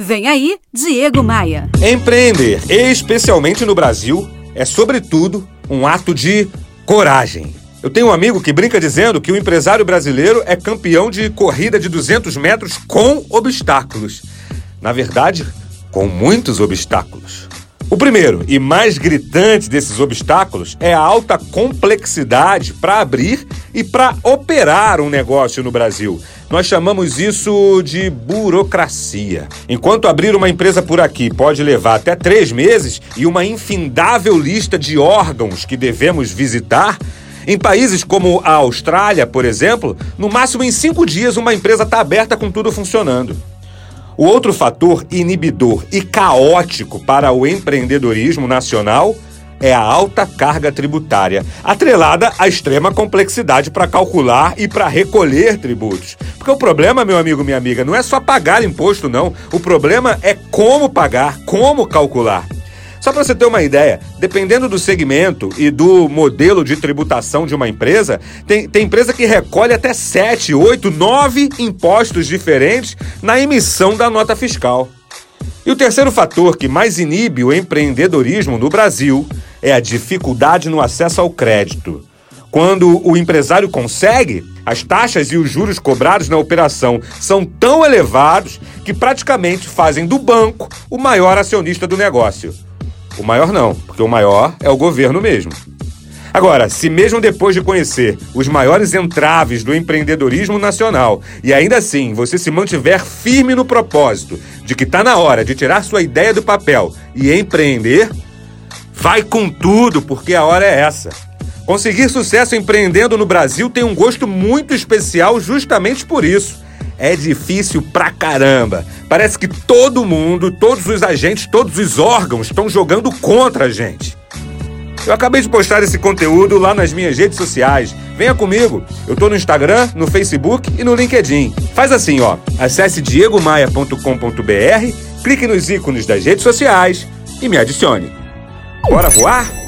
Vem aí, Diego Maia. Empreender, especialmente no Brasil, é sobretudo um ato de coragem. Eu tenho um amigo que brinca dizendo que o empresário brasileiro é campeão de corrida de 200 metros com obstáculos. Na verdade, com muitos obstáculos. O primeiro e mais gritante desses obstáculos é a alta complexidade para abrir e para operar um negócio no Brasil. Nós chamamos isso de burocracia. Enquanto abrir uma empresa por aqui pode levar até três meses e uma infindável lista de órgãos que devemos visitar, em países como a Austrália, por exemplo, no máximo em cinco dias uma empresa está aberta com tudo funcionando. O outro fator inibidor e caótico para o empreendedorismo nacional é a alta carga tributária, atrelada à extrema complexidade para calcular e para recolher tributos. Porque o problema, meu amigo, minha amiga, não é só pagar imposto, não. O problema é como pagar, como calcular. Só para você ter uma ideia, dependendo do segmento e do modelo de tributação de uma empresa, tem, tem empresa que recolhe até 7, 8, 9 impostos diferentes na emissão da nota fiscal. E o terceiro fator que mais inibe o empreendedorismo no Brasil é a dificuldade no acesso ao crédito. Quando o empresário consegue, as taxas e os juros cobrados na operação são tão elevados que praticamente fazem do banco o maior acionista do negócio. O maior não, porque o maior é o governo mesmo. Agora, se mesmo depois de conhecer os maiores entraves do empreendedorismo nacional e ainda assim você se mantiver firme no propósito de que está na hora de tirar sua ideia do papel e empreender, vai com tudo, porque a hora é essa. Conseguir sucesso empreendendo no Brasil tem um gosto muito especial justamente por isso. É difícil pra caramba. Parece que todo mundo, todos os agentes, todos os órgãos estão jogando contra a gente. Eu acabei de postar esse conteúdo lá nas minhas redes sociais. Venha comigo. Eu tô no Instagram, no Facebook e no LinkedIn. Faz assim, ó. Acesse diegomaia.com.br, clique nos ícones das redes sociais e me adicione. Bora voar?